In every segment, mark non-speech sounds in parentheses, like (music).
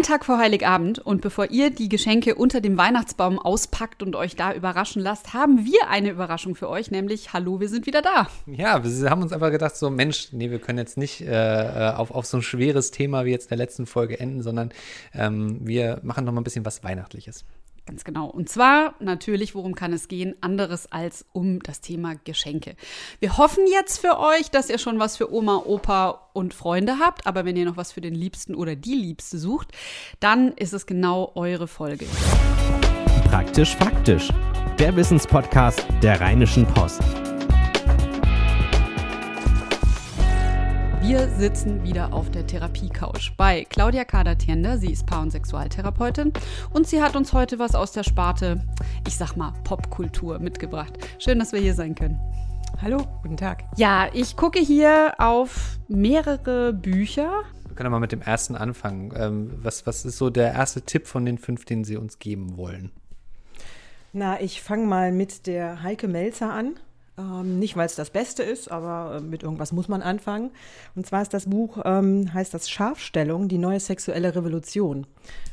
Ein Tag vor Heiligabend und bevor ihr die Geschenke unter dem Weihnachtsbaum auspackt und euch da überraschen lasst, haben wir eine Überraschung für euch, nämlich Hallo, wir sind wieder da. Ja, wir haben uns einfach gedacht, so Mensch, nee, wir können jetzt nicht äh, auf, auf so ein schweres Thema wie jetzt in der letzten Folge enden, sondern ähm, wir machen noch mal ein bisschen was Weihnachtliches. Ganz genau. Und zwar natürlich, worum kann es gehen? Anderes als um das Thema Geschenke. Wir hoffen jetzt für euch, dass ihr schon was für Oma, Opa und Freunde habt. Aber wenn ihr noch was für den Liebsten oder die Liebste sucht, dann ist es genau eure Folge. Praktisch faktisch. Der Wissenspodcast der Rheinischen Post. Wir sitzen wieder auf der Therapie-Couch bei Claudia Kader-Tiender. Sie ist Paar- und Sexualtherapeutin und sie hat uns heute was aus der Sparte, ich sag mal, Popkultur mitgebracht. Schön, dass wir hier sein können. Hallo, guten Tag. Ja, ich gucke hier auf mehrere Bücher. Wir können mal mit dem ersten anfangen. Ähm, was, was ist so der erste Tipp von den fünf, den Sie uns geben wollen? Na, ich fange mal mit der Heike Melzer an. Ähm, nicht, weil es das Beste ist, aber äh, mit irgendwas muss man anfangen. Und zwar ist das Buch, ähm, heißt das Scharfstellung, die neue sexuelle Revolution.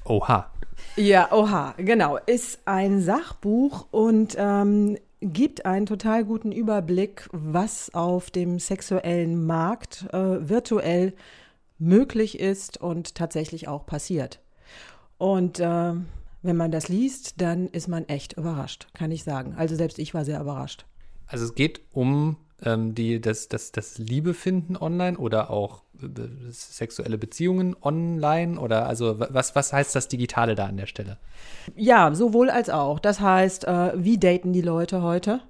Oha. Ja, oha, genau. Ist ein Sachbuch und ähm, gibt einen total guten Überblick, was auf dem sexuellen Markt äh, virtuell möglich ist und tatsächlich auch passiert. Und äh, wenn man das liest, dann ist man echt überrascht, kann ich sagen. Also selbst ich war sehr überrascht. Also es geht um ähm, die, das, das, das Liebe finden online oder auch äh, sexuelle Beziehungen online oder also was, was heißt das Digitale da an der Stelle? Ja, sowohl als auch. Das heißt, äh, wie daten die Leute heute?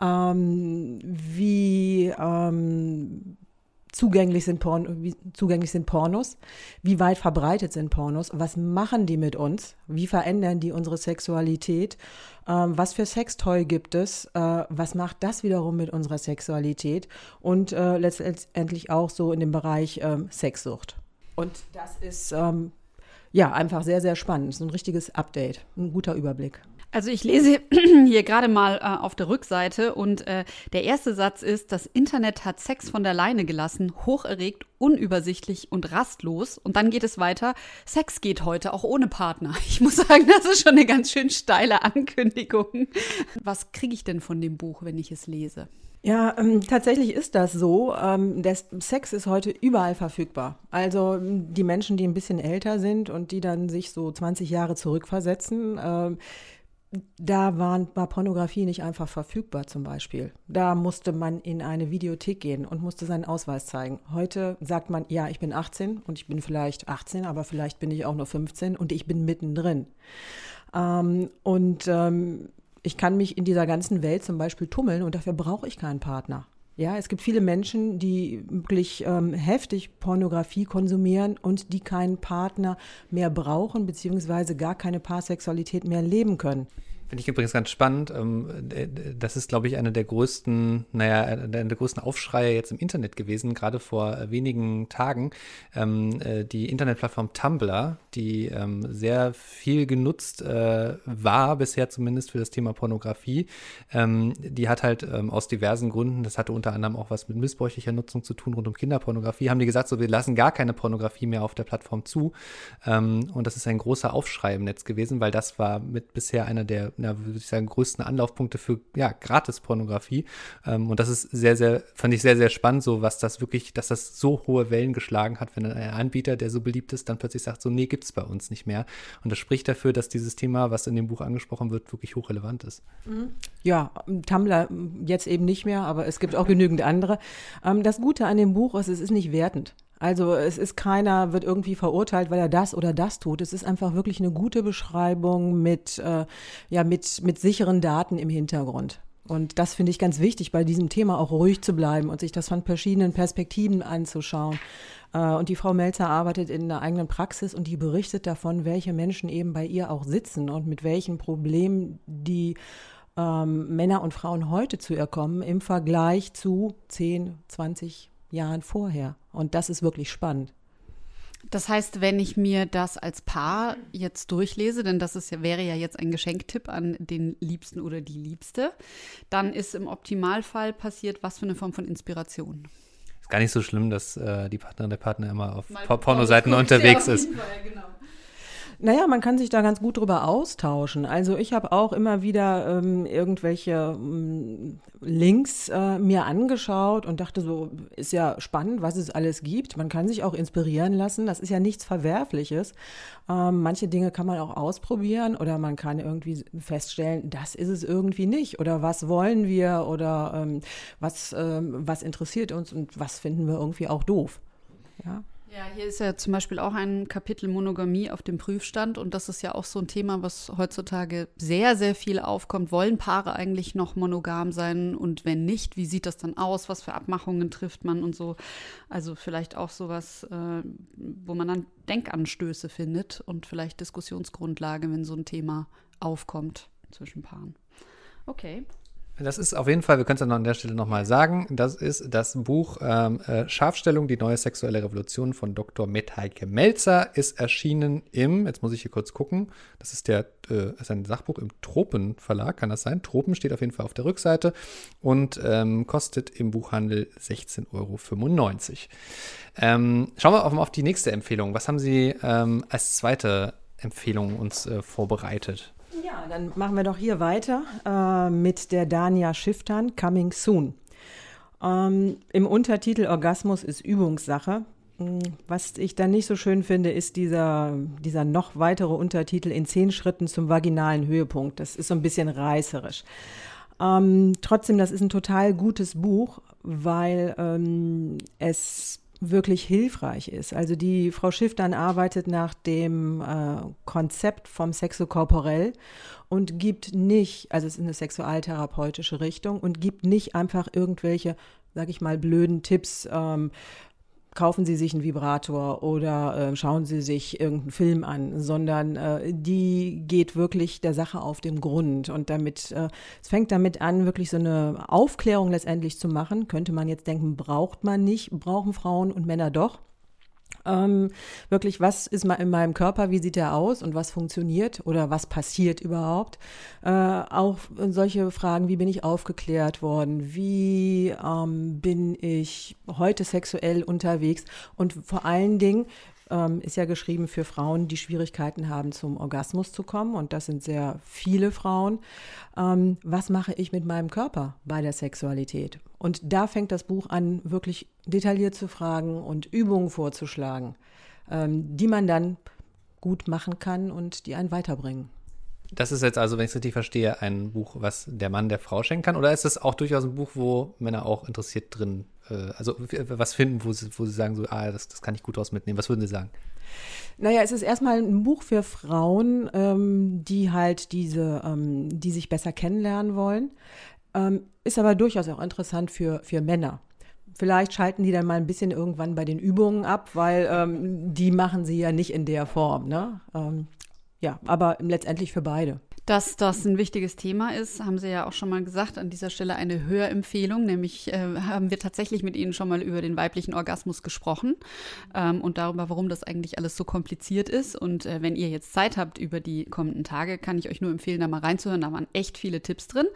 Ähm, wie ähm, zugänglich sind, Porn, wie zugänglich sind Pornos, wie weit verbreitet sind Pornos, was machen die mit uns, wie verändern die unsere Sexualität, ähm, was für Sextoy gibt es, äh, was macht das wiederum mit unserer Sexualität und äh, letztendlich auch so in dem Bereich ähm, Sexsucht. Und das ist ähm, ja einfach sehr, sehr spannend. So ein richtiges Update, ein guter Überblick. Also ich lese (clears throat) hier gerade mal äh, auf der Rückseite und äh, der erste Satz ist, das Internet hat Sex von der Leine gelassen, hocherregt, unübersichtlich und rastlos. Und dann geht es weiter, Sex geht heute auch ohne Partner. Ich muss sagen, das ist schon eine ganz schön steile Ankündigung. Was kriege ich denn von dem Buch, wenn ich es lese? Ja, ähm, tatsächlich ist das so. Ähm, der Sex ist heute überall verfügbar. Also die Menschen, die ein bisschen älter sind und die dann sich so 20 Jahre zurückversetzen, ähm, da waren, war Pornografie nicht einfach verfügbar zum Beispiel. Da musste man in eine Videothek gehen und musste seinen Ausweis zeigen. Heute sagt man, ja, ich bin 18 und ich bin vielleicht 18, aber vielleicht bin ich auch nur 15 und ich bin mittendrin. Ähm, und ähm, ich kann mich in dieser ganzen Welt zum Beispiel tummeln und dafür brauche ich keinen Partner. Ja, es gibt viele Menschen, die wirklich ähm, heftig Pornografie konsumieren und die keinen Partner mehr brauchen, beziehungsweise gar keine Paarsexualität mehr leben können. Finde ich übrigens ganz spannend. Ähm, das ist, glaube ich, einer der größten, naja, der, der größten Aufschreie jetzt im Internet gewesen, gerade vor äh, wenigen Tagen. Ähm, äh, die Internetplattform Tumblr, die ähm, sehr viel genutzt äh, war, bisher zumindest für das Thema Pornografie, die hat halt aus diversen Gründen, das hatte unter anderem auch was mit missbräuchlicher Nutzung zu tun rund um Kinderpornografie, haben die gesagt, so wir lassen gar keine Pornografie mehr auf der Plattform zu. und das ist ein großer Aufschrei im Netz gewesen, weil das war mit bisher einer der ja, würde ich sagen, größten Anlaufpunkte für ja, Gratis-Pornografie. Ähm, und das ist sehr, sehr, fand ich sehr, sehr spannend, so was das wirklich, dass das so hohe Wellen geschlagen hat, wenn dann ein Anbieter, der so beliebt ist, dann plötzlich sagt, so, nee, gibt es bei uns nicht mehr. Und das spricht dafür, dass dieses Thema, was in dem Buch angesprochen wird, wirklich hochrelevant ist. Mhm. Ja, Tumblr jetzt eben nicht mehr, aber es gibt auch genügend andere. Ähm, das Gute an dem Buch ist, es ist nicht wertend. Also es ist keiner, wird irgendwie verurteilt, weil er das oder das tut. Es ist einfach wirklich eine gute Beschreibung mit, äh, ja, mit, mit sicheren Daten im Hintergrund. Und das finde ich ganz wichtig, bei diesem Thema auch ruhig zu bleiben und sich das von verschiedenen Perspektiven anzuschauen. Äh, und die Frau Melzer arbeitet in einer eigenen Praxis und die berichtet davon, welche Menschen eben bei ihr auch sitzen und mit welchen Problemen die ähm, Männer und Frauen heute zu ihr kommen im Vergleich zu 10, 20 Jahren vorher. Und das ist wirklich spannend. Das heißt, wenn ich mir das als Paar jetzt durchlese, denn das ist ja, wäre ja jetzt ein Geschenktipp an den Liebsten oder die Liebste, dann ist im Optimalfall passiert was für eine Form von Inspiration. Ist gar nicht so schlimm, dass äh, die Partnerin der Partner immer auf Pornoseiten unterwegs ist. Fall, genau. Naja, man kann sich da ganz gut drüber austauschen. Also ich habe auch immer wieder ähm, irgendwelche ähm, Links äh, mir angeschaut und dachte so, ist ja spannend, was es alles gibt. Man kann sich auch inspirieren lassen. Das ist ja nichts Verwerfliches. Ähm, manche Dinge kann man auch ausprobieren oder man kann irgendwie feststellen, das ist es irgendwie nicht. Oder was wollen wir oder ähm, was, ähm, was interessiert uns und was finden wir irgendwie auch doof. Ja. Ja, hier ist ja zum Beispiel auch ein Kapitel Monogamie auf dem Prüfstand und das ist ja auch so ein Thema, was heutzutage sehr, sehr viel aufkommt. Wollen Paare eigentlich noch monogam sein und wenn nicht, wie sieht das dann aus? Was für Abmachungen trifft man und so? Also vielleicht auch sowas, äh, wo man dann Denkanstöße findet und vielleicht Diskussionsgrundlage, wenn so ein Thema aufkommt zwischen Paaren. Okay. Das ist auf jeden Fall, wir können es noch an der Stelle nochmal sagen, das ist das Buch ähm, äh, Scharfstellung, die neue sexuelle Revolution von Dr. Metheike Melzer, ist erschienen im, jetzt muss ich hier kurz gucken, das ist der, äh, ist ein Sachbuch im Tropen Verlag, kann das sein? Tropen steht auf jeden Fall auf der Rückseite und ähm, kostet im Buchhandel 16,95 Euro. Ähm, schauen wir auf, auf, die nächste Empfehlung. Was haben Sie ähm, als zweite Empfehlung uns äh, vorbereitet? Ja, dann machen wir doch hier weiter äh, mit der Dania Schiftern, Coming Soon. Ähm, Im Untertitel Orgasmus ist Übungssache. Hm, was ich dann nicht so schön finde, ist dieser, dieser noch weitere Untertitel in zehn Schritten zum vaginalen Höhepunkt. Das ist so ein bisschen reißerisch. Ähm, trotzdem, das ist ein total gutes Buch, weil ähm, es wirklich hilfreich ist. Also die Frau Schiff dann arbeitet nach dem äh, Konzept vom Sexokorporell und gibt nicht, also es ist eine sexualtherapeutische Richtung und gibt nicht einfach irgendwelche, sag ich mal, blöden Tipps, ähm, kaufen Sie sich einen Vibrator oder äh, schauen Sie sich irgendeinen Film an, sondern äh, die geht wirklich der Sache auf den Grund. Und damit, äh, es fängt damit an, wirklich so eine Aufklärung letztendlich zu machen. Könnte man jetzt denken, braucht man nicht, brauchen Frauen und Männer doch. Ähm, wirklich, was ist in meinem Körper, wie sieht er aus und was funktioniert oder was passiert überhaupt? Äh, auch solche Fragen, wie bin ich aufgeklärt worden? Wie ähm, bin ich heute sexuell unterwegs? Und vor allen Dingen, ähm, ist ja geschrieben für Frauen, die Schwierigkeiten haben, zum Orgasmus zu kommen. Und das sind sehr viele Frauen. Ähm, was mache ich mit meinem Körper bei der Sexualität? Und da fängt das Buch an, wirklich detailliert zu fragen und Übungen vorzuschlagen, ähm, die man dann gut machen kann und die einen weiterbringen. Das ist jetzt also, wenn ich es richtig verstehe, ein Buch, was der Mann der Frau schenken kann? Oder ist es auch durchaus ein Buch, wo Männer auch interessiert drin, äh, also was finden, wo sie, wo sie sagen, so, ah, das, das kann ich gut draus mitnehmen? Was würden Sie sagen? Naja, es ist erstmal ein Buch für Frauen, ähm, die halt diese, ähm, die sich besser kennenlernen wollen. Ähm, ist aber durchaus auch interessant für, für Männer. Vielleicht schalten die dann mal ein bisschen irgendwann bei den Übungen ab, weil ähm, die machen sie ja nicht in der Form. Ne? Ähm, ja, aber letztendlich für beide. Dass das ein wichtiges Thema ist, haben Sie ja auch schon mal gesagt. An dieser Stelle eine Hörempfehlung, nämlich äh, haben wir tatsächlich mit Ihnen schon mal über den weiblichen Orgasmus gesprochen ähm, und darüber, warum das eigentlich alles so kompliziert ist. Und äh, wenn ihr jetzt Zeit habt über die kommenden Tage, kann ich euch nur empfehlen, da mal reinzuhören. Da waren echt viele Tipps drin.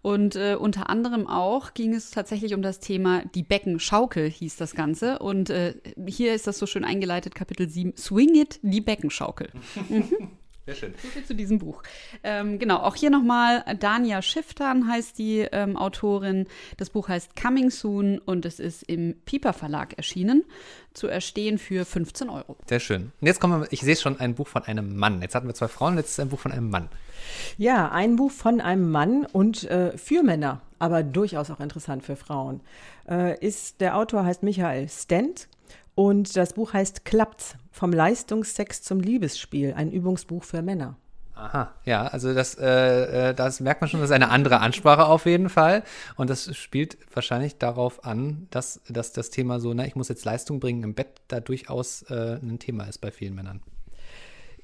Und äh, unter anderem auch ging es tatsächlich um das Thema die Beckenschaukel, hieß das Ganze. Und äh, hier ist das so schön eingeleitet, Kapitel 7, Swing It, die Beckenschaukel. (laughs) Mhm. Sehr schön. So viel zu diesem Buch. Ähm, genau, auch hier nochmal, Dania Schiftern heißt die ähm, Autorin. Das Buch heißt Coming Soon und es ist im Piper Verlag erschienen, zu erstehen für 15 Euro. Sehr schön. Und jetzt kommen wir, ich sehe schon ein Buch von einem Mann. Jetzt hatten wir zwei Frauen, jetzt ist ein Buch von einem Mann. Ja, ein Buch von einem Mann und äh, für Männer, aber durchaus auch interessant für Frauen. Äh, ist, der Autor heißt Michael Stent und das Buch heißt Klappt's vom Leistungsex zum Liebesspiel, ein Übungsbuch für Männer. Aha, ja, also das, äh, äh, das merkt man schon, das ist eine andere Ansprache auf jeden Fall. Und das spielt wahrscheinlich darauf an, dass, dass das Thema so, na, ich muss jetzt Leistung bringen im Bett, da durchaus äh, ein Thema ist bei vielen Männern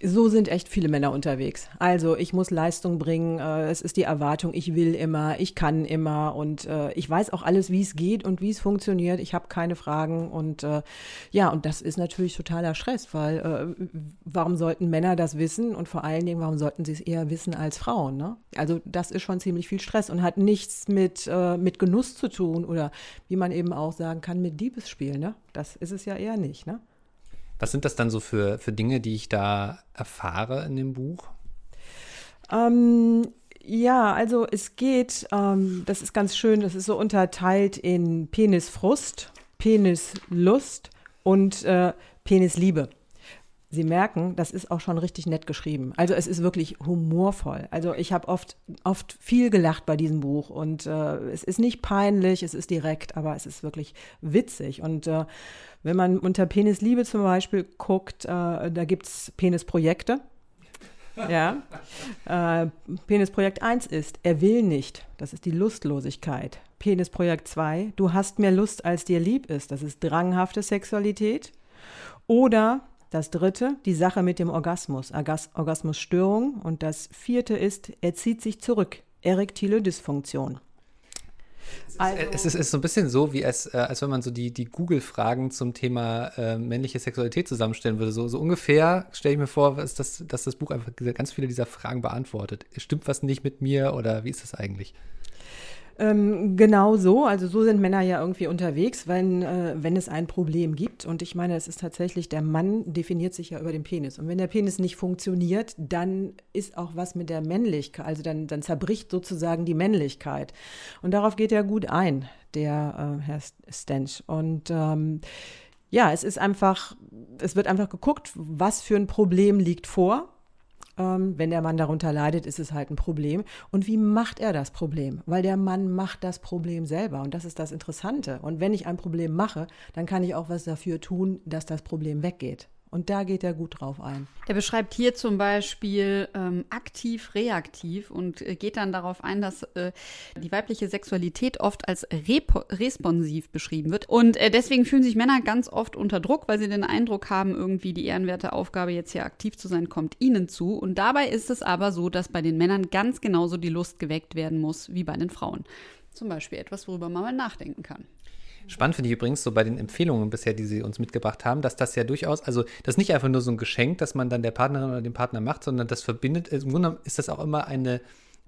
so sind echt viele Männer unterwegs. Also ich muss Leistung bringen, äh, es ist die Erwartung, ich will immer, ich kann immer und äh, ich weiß auch alles, wie es geht und wie es funktioniert. Ich habe keine Fragen und äh, ja, und das ist natürlich totaler Stress, weil äh, warum sollten Männer das wissen und vor allen Dingen, warum sollten sie es eher wissen als Frauen? Ne? Also das ist schon ziemlich viel Stress und hat nichts mit, äh, mit Genuss zu tun oder wie man eben auch sagen kann, mit Liebesspiel. Ne? Das ist es ja eher nicht. Ne? Was sind das dann so für, für Dinge, die ich da erfahre in dem Buch? Ähm, ja, also es geht, ähm, das ist ganz schön, das ist so unterteilt in Penisfrust, Penislust und äh, Penisliebe. Sie merken, das ist auch schon richtig nett geschrieben. Also es ist wirklich humorvoll. Also ich habe oft, oft viel gelacht bei diesem Buch und äh, es ist nicht peinlich, es ist direkt, aber es ist wirklich witzig. Und äh, wenn man unter Penisliebe zum Beispiel guckt, äh, da gibt es Penisprojekte. Ja. Äh, Penisprojekt 1 ist, er will nicht. Das ist die Lustlosigkeit. Penisprojekt 2, du hast mehr Lust, als dir lieb ist. Das ist dranghafte Sexualität. Oder das dritte, die Sache mit dem Orgasmus, Orgas Orgasmusstörung. Und das vierte ist, er zieht sich zurück, erektile Dysfunktion. Also, es, ist, es, ist, so ein bisschen so, wie es, äh, als wenn man so die, die Google-Fragen zum Thema äh, männliche Sexualität zusammenstellen würde. So, so ungefähr stelle ich mir vor, dass das, dass das Buch einfach ganz viele dieser Fragen beantwortet. Stimmt was nicht mit mir oder wie ist das eigentlich? Ähm, genau so, also so sind Männer ja irgendwie unterwegs, wenn, äh, wenn es ein Problem gibt. Und ich meine, es ist tatsächlich, der Mann definiert sich ja über den Penis. Und wenn der Penis nicht funktioniert, dann ist auch was mit der Männlichkeit, also dann, dann zerbricht sozusagen die Männlichkeit. Und darauf geht er gut ein, der äh, Herr Stench. Und ähm, ja, es ist einfach, es wird einfach geguckt, was für ein Problem liegt vor ähm, wenn der Mann darunter leidet, ist es halt ein Problem. Und wie macht er das Problem? Weil der Mann macht das Problem selber. Und das ist das Interessante. Und wenn ich ein Problem mache, dann kann ich auch was dafür tun, dass das Problem weggeht. Und da geht er gut drauf ein. Er beschreibt hier zum Beispiel ähm, aktiv, reaktiv und äh, geht dann darauf ein, dass äh, die weibliche Sexualität oft als responsiv beschrieben wird. Und äh, deswegen fühlen sich Männer ganz oft unter Druck, weil sie den Eindruck haben, irgendwie die ehrenwerte Aufgabe, jetzt hier aktiv zu sein, kommt ihnen zu. Und dabei ist es aber so, dass bei den Männern ganz genauso die Lust geweckt werden muss wie bei den Frauen. Zum Beispiel etwas, worüber man mal nachdenken kann. Spannend finde ich übrigens so bei den Empfehlungen bisher, die Sie uns mitgebracht haben, dass das ja durchaus, also das ist nicht einfach nur so ein Geschenk, das man dann der Partnerin oder dem Partner macht, sondern das verbindet, im Grunde ist das auch immer eine,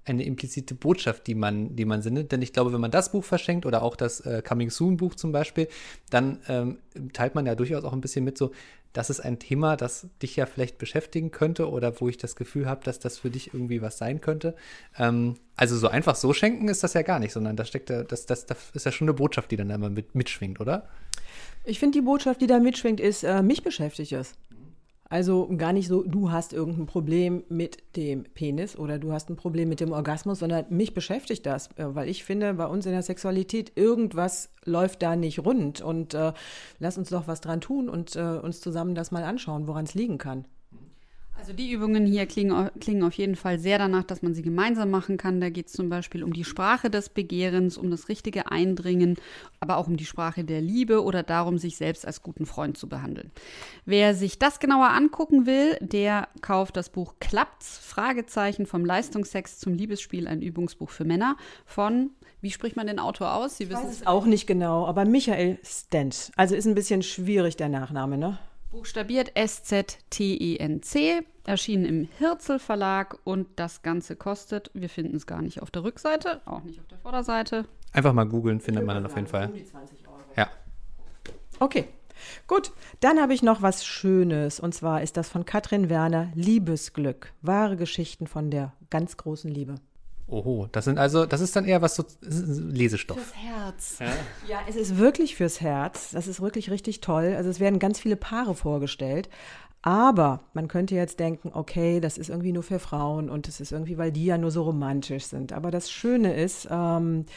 eine implizite Botschaft, die man, die man sendet. Denn ich glaube, wenn man das Buch verschenkt oder auch das äh, Coming Soon Buch zum Beispiel, dann ähm, teilt man ja durchaus auch ein bisschen mit so, das ist ein Thema, das dich ja vielleicht beschäftigen könnte oder wo ich das Gefühl habe, dass das für dich irgendwie was sein könnte. Ähm, also so einfach so schenken ist das ja gar nicht, sondern da steckt ja, das, das, das ist ja schon eine Botschaft, die dann immer mit, mitschwingt, oder? Ich finde, die Botschaft, die da mitschwingt, ist, äh, mich beschäftigt es. Also gar nicht so, du hast irgendein Problem mit dem Penis oder du hast ein Problem mit dem Orgasmus, sondern mich beschäftigt das, äh, weil ich finde, bei uns in der Sexualität irgendwas läuft da nicht rund und äh, lass uns doch was dran tun und äh, uns zusammen das mal anschauen, woran es liegen kann. Also die Übungen hier klingen, klingen auf jeden Fall sehr danach, dass man sie gemeinsam machen kann. Da geht es zum Beispiel um die Sprache des Begehrens, um das richtige Eindringen, aber auch um die Sprache der Liebe oder darum, sich selbst als guten Freund zu behandeln. Wer sich das genauer angucken will, der kauft das Buch Klappt's? Fragezeichen vom Leistungsex zum Liebesspiel, ein Übungsbuch für Männer von wie spricht man den Autor aus? Sie wissen es auch nicht genau, aber Michael Stent. Also ist ein bisschen schwierig der Nachname, ne? Buchstabiert S-Z-T-E-N-C, erschienen im Hirzel Verlag und das Ganze kostet, wir finden es gar nicht auf der Rückseite, auch nicht auf der Vorderseite. Einfach mal googeln, findet man dann auf jeden Fall. Um die 20 Euro. Ja. Okay. Gut, dann habe ich noch was Schönes und zwar ist das von Katrin Werner Liebesglück. Wahre Geschichten von der ganz großen Liebe. Oho, das sind also, das ist dann eher was so Lesestoff. Fürs Herz. Ja? ja, es ist wirklich fürs Herz. Das ist wirklich richtig toll. Also es werden ganz viele Paare vorgestellt. Aber man könnte jetzt denken, okay, das ist irgendwie nur für Frauen und es ist irgendwie, weil die ja nur so romantisch sind. Aber das Schöne ist, ähm,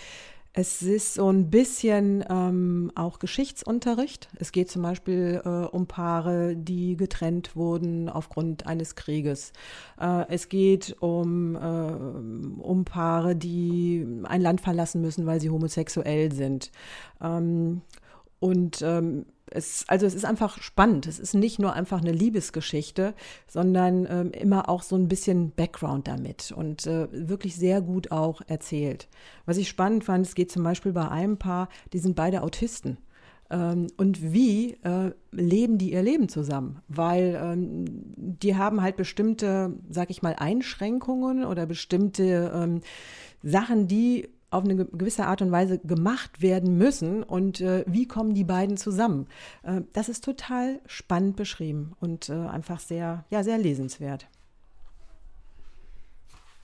es ist so ein bisschen ähm, auch Geschichtsunterricht. Es geht zum Beispiel äh, um Paare, die getrennt wurden aufgrund eines Krieges. Äh, es geht um, äh, um Paare, die ein Land verlassen müssen, weil sie homosexuell sind. Ähm, und ähm, es, also es ist einfach spannend. Es ist nicht nur einfach eine Liebesgeschichte, sondern ähm, immer auch so ein bisschen Background damit und äh, wirklich sehr gut auch erzählt. Was ich spannend fand, es geht zum Beispiel bei einem Paar, die sind beide Autisten. Ähm, und wie äh, leben die ihr Leben zusammen? Weil ähm, die haben halt bestimmte, sag ich mal, Einschränkungen oder bestimmte ähm, Sachen, die auf eine gewisse Art und Weise gemacht werden müssen und äh, wie kommen die beiden zusammen. Äh, das ist total spannend beschrieben und äh, einfach sehr, ja, sehr lesenswert.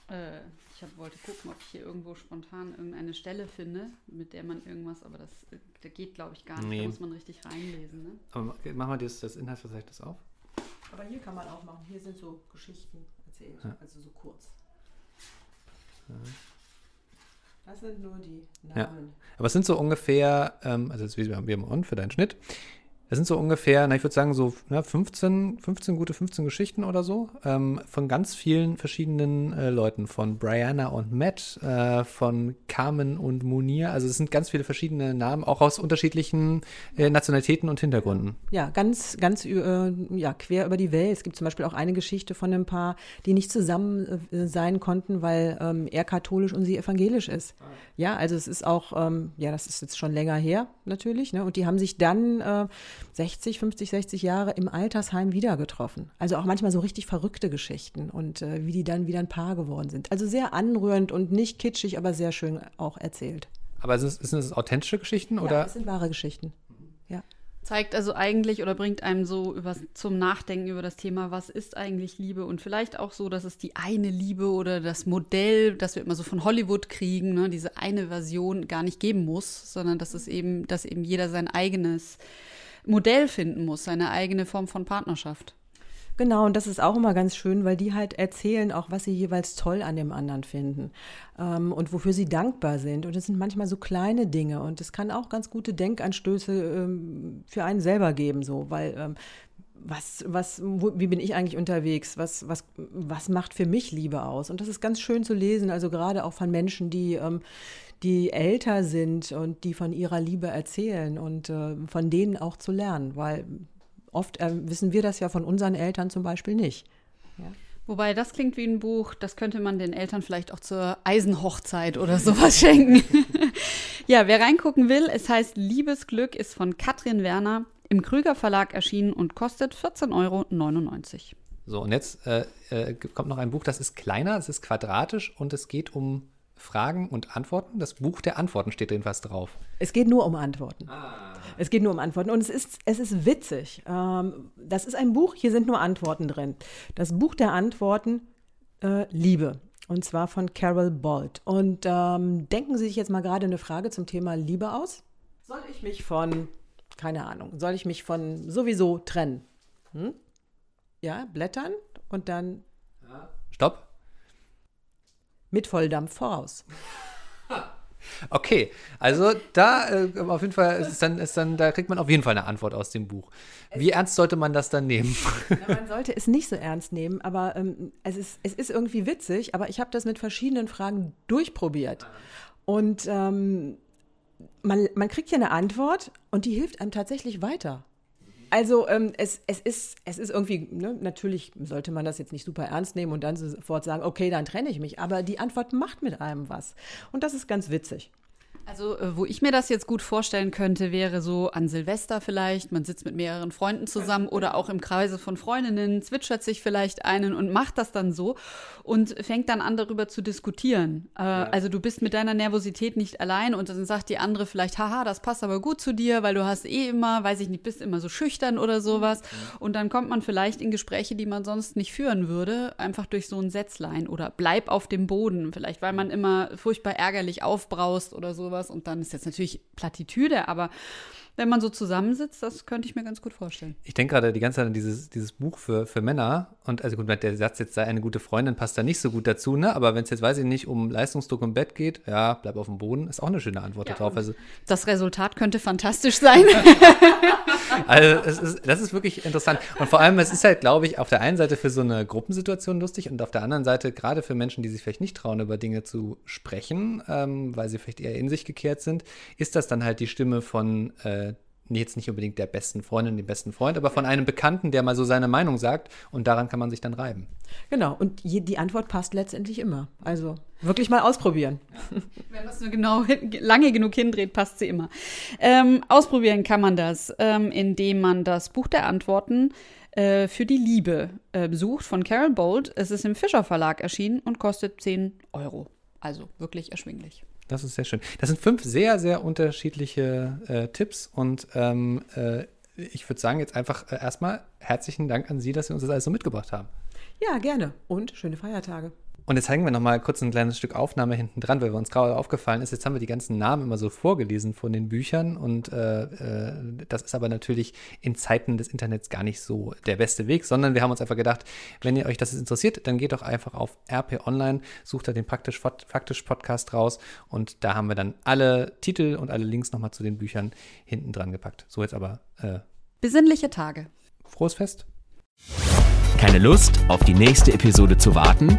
Äh, ich hab, wollte gucken, ob ich hier irgendwo spontan irgendeine Stelle finde, mit der man irgendwas, aber das, äh, das geht, glaube ich, gar nicht. Nee. Da muss man richtig reinlesen. Ne? Aber machen wir das, das Inhaltsverzeichnis auf. Aber hier kann man auch machen. Hier sind so Geschichten erzählt, ja. also so kurz. Ja. Das sind nur die Namen. Ja. Aber es sind so ungefähr, ähm, also jetzt wir haben wir on für deinen Schnitt. Das sind so ungefähr, na, ich würde sagen, so na, 15, 15 gute 15 Geschichten oder so ähm, von ganz vielen verschiedenen äh, Leuten. Von Brianna und Matt, äh, von Carmen und Munir. Also es sind ganz viele verschiedene Namen, auch aus unterschiedlichen äh, Nationalitäten und Hintergründen. Ja, ganz, ganz äh, ja, quer über die Welt. Es gibt zum Beispiel auch eine Geschichte von einem Paar, die nicht zusammen äh, sein konnten, weil ähm, er katholisch und sie evangelisch ist. Ah. Ja, also es ist auch, ähm, ja, das ist jetzt schon länger her natürlich. Ne? Und die haben sich dann äh, 60, 50, 60 Jahre im Altersheim wieder getroffen. Also auch manchmal so richtig verrückte Geschichten und äh, wie die dann wieder ein Paar geworden sind. Also sehr anrührend und nicht kitschig, aber sehr schön auch erzählt. Aber sind es, sind es authentische Geschichten? Oder? Ja, es sind wahre Geschichten. Ja. Zeigt also eigentlich oder bringt einem so über, zum Nachdenken über das Thema, was ist eigentlich Liebe und vielleicht auch so, dass es die eine Liebe oder das Modell, das wir immer so von Hollywood kriegen, ne, diese eine Version gar nicht geben muss, sondern dass es eben, dass eben jeder sein eigenes Modell finden muss, seine eigene Form von Partnerschaft. Genau, und das ist auch immer ganz schön, weil die halt erzählen auch, was sie jeweils toll an dem anderen finden ähm, und wofür sie dankbar sind. Und es sind manchmal so kleine Dinge und es kann auch ganz gute Denkanstöße ähm, für einen selber geben, so, weil ähm, was, was, wo, wie bin ich eigentlich unterwegs? Was, was, was macht für mich Liebe aus? Und das ist ganz schön zu lesen, also gerade auch von Menschen, die, ähm, die älter sind und die von ihrer Liebe erzählen und äh, von denen auch zu lernen, weil oft äh, wissen wir das ja von unseren Eltern zum Beispiel nicht. Ja. Wobei das klingt wie ein Buch, das könnte man den Eltern vielleicht auch zur Eisenhochzeit oder sowas (laughs) schenken. ja, wer reingucken will, es heißt Liebesglück, ist von Katrin Werner im Krüger Verlag erschienen und kostet 14,99 Euro. So, und jetzt äh, äh, kommt noch ein Buch, das ist kleiner, es ist quadratisch und es geht um Fragen und Antworten. Das Buch der Antworten steht drin was drauf. Es geht nur um Antworten. Ah. Es geht nur um Antworten. Und es ist, es ist witzig. Ähm, das ist ein Buch, hier sind nur Antworten drin. Das Buch der Antworten, äh, Liebe. Und zwar von Carol Bolt. Und ähm, denken Sie sich jetzt mal gerade eine Frage zum Thema Liebe aus? Soll ich mich von, keine Ahnung, soll ich mich von sowieso trennen? Hm? Ja, blättern und dann. Stopp mit Volldampf voraus. (laughs) Okay, also da äh, auf jeden Fall ist dann, ist dann, da kriegt man auf jeden Fall eine Antwort aus dem Buch. Wie ernst sollte man das dann nehmen? Ja, man sollte es nicht so ernst nehmen, aber ähm, es, ist, es ist irgendwie witzig, aber ich habe das mit verschiedenen Fragen durchprobiert. Und ähm, man, man kriegt ja eine Antwort und die hilft einem tatsächlich weiter. Also ähm, es, es, ist, es ist irgendwie, ne, natürlich sollte man das jetzt nicht super ernst nehmen und dann sofort sagen, okay, dann trenne ich mich. Aber die Antwort macht mit einem was. Und das ist ganz witzig. Also, äh, wo ich mir das jetzt gut vorstellen könnte, wäre so an Silvester vielleicht. Man sitzt mit mehreren Freunden zusammen oder auch im Kreise von Freundinnen, zwitschert sich vielleicht einen und macht das dann so und fängt dann an, darüber zu diskutieren. Äh, ja. Also, du bist mit deiner Nervosität nicht allein und dann sagt die andere vielleicht, haha, das passt aber gut zu dir, weil du hast eh immer, weiß ich nicht, bist immer so schüchtern oder sowas. Mhm. Und dann kommt man vielleicht in Gespräche, die man sonst nicht führen würde, einfach durch so ein Sätzlein oder bleib auf dem Boden. Vielleicht, weil man immer furchtbar ärgerlich aufbraust oder sowas sowas. Und dann ist jetzt natürlich Plattitüde, aber wenn man so zusammensitzt, das könnte ich mir ganz gut vorstellen. Ich denke gerade die ganze Zeit an dieses, dieses Buch für, für Männer. Und also gut, der Satz jetzt sei eine gute Freundin passt da nicht so gut dazu, ne? Aber wenn es jetzt, weiß ich nicht, um Leistungsdruck im Bett geht, ja, bleib auf dem Boden, ist auch eine schöne Antwort ja, darauf. Also, das Resultat könnte fantastisch sein. (laughs) (laughs) also es ist, das ist wirklich interessant. Und vor allem, es ist halt, glaube ich, auf der einen Seite für so eine Gruppensituation lustig und auf der anderen Seite gerade für Menschen, die sich vielleicht nicht trauen, über Dinge zu sprechen, ähm, weil sie vielleicht eher in sich gekehrt sind, ist das dann halt die Stimme von äh, jetzt nicht unbedingt der besten Freundin, dem besten Freund, aber von einem Bekannten, der mal so seine Meinung sagt und daran kann man sich dann reiben. Genau, und je, die Antwort passt letztendlich immer. Also wirklich mal ausprobieren. (laughs) Wenn man es nur genau lange genug hindreht, passt sie immer. Ähm, ausprobieren kann man das, ähm, indem man das Buch der Antworten äh, für die Liebe äh, sucht von Carol Bolt. Es ist im Fischer Verlag erschienen und kostet 10 Euro. Also wirklich erschwinglich. Das ist sehr schön. Das sind fünf sehr, sehr unterschiedliche äh, Tipps und ähm, äh, ich würde sagen, jetzt einfach äh, erstmal herzlichen Dank an Sie, dass Sie uns das alles so mitgebracht haben. Ja, gerne. Und schöne Feiertage. Und jetzt zeigen wir nochmal kurz ein kleines Stück Aufnahme hinten dran, weil uns gerade aufgefallen ist, jetzt haben wir die ganzen Namen immer so vorgelesen von den Büchern und äh, äh, das ist aber natürlich in Zeiten des Internets gar nicht so der beste Weg, sondern wir haben uns einfach gedacht, wenn ihr euch das interessiert, dann geht doch einfach auf RP Online, sucht da den praktisch faktisch Podcast raus und da haben wir dann alle Titel und alle Links nochmal zu den Büchern hinten dran gepackt. So jetzt aber äh, Besinnliche Tage. Frohes Fest. Keine Lust, auf die nächste Episode zu warten?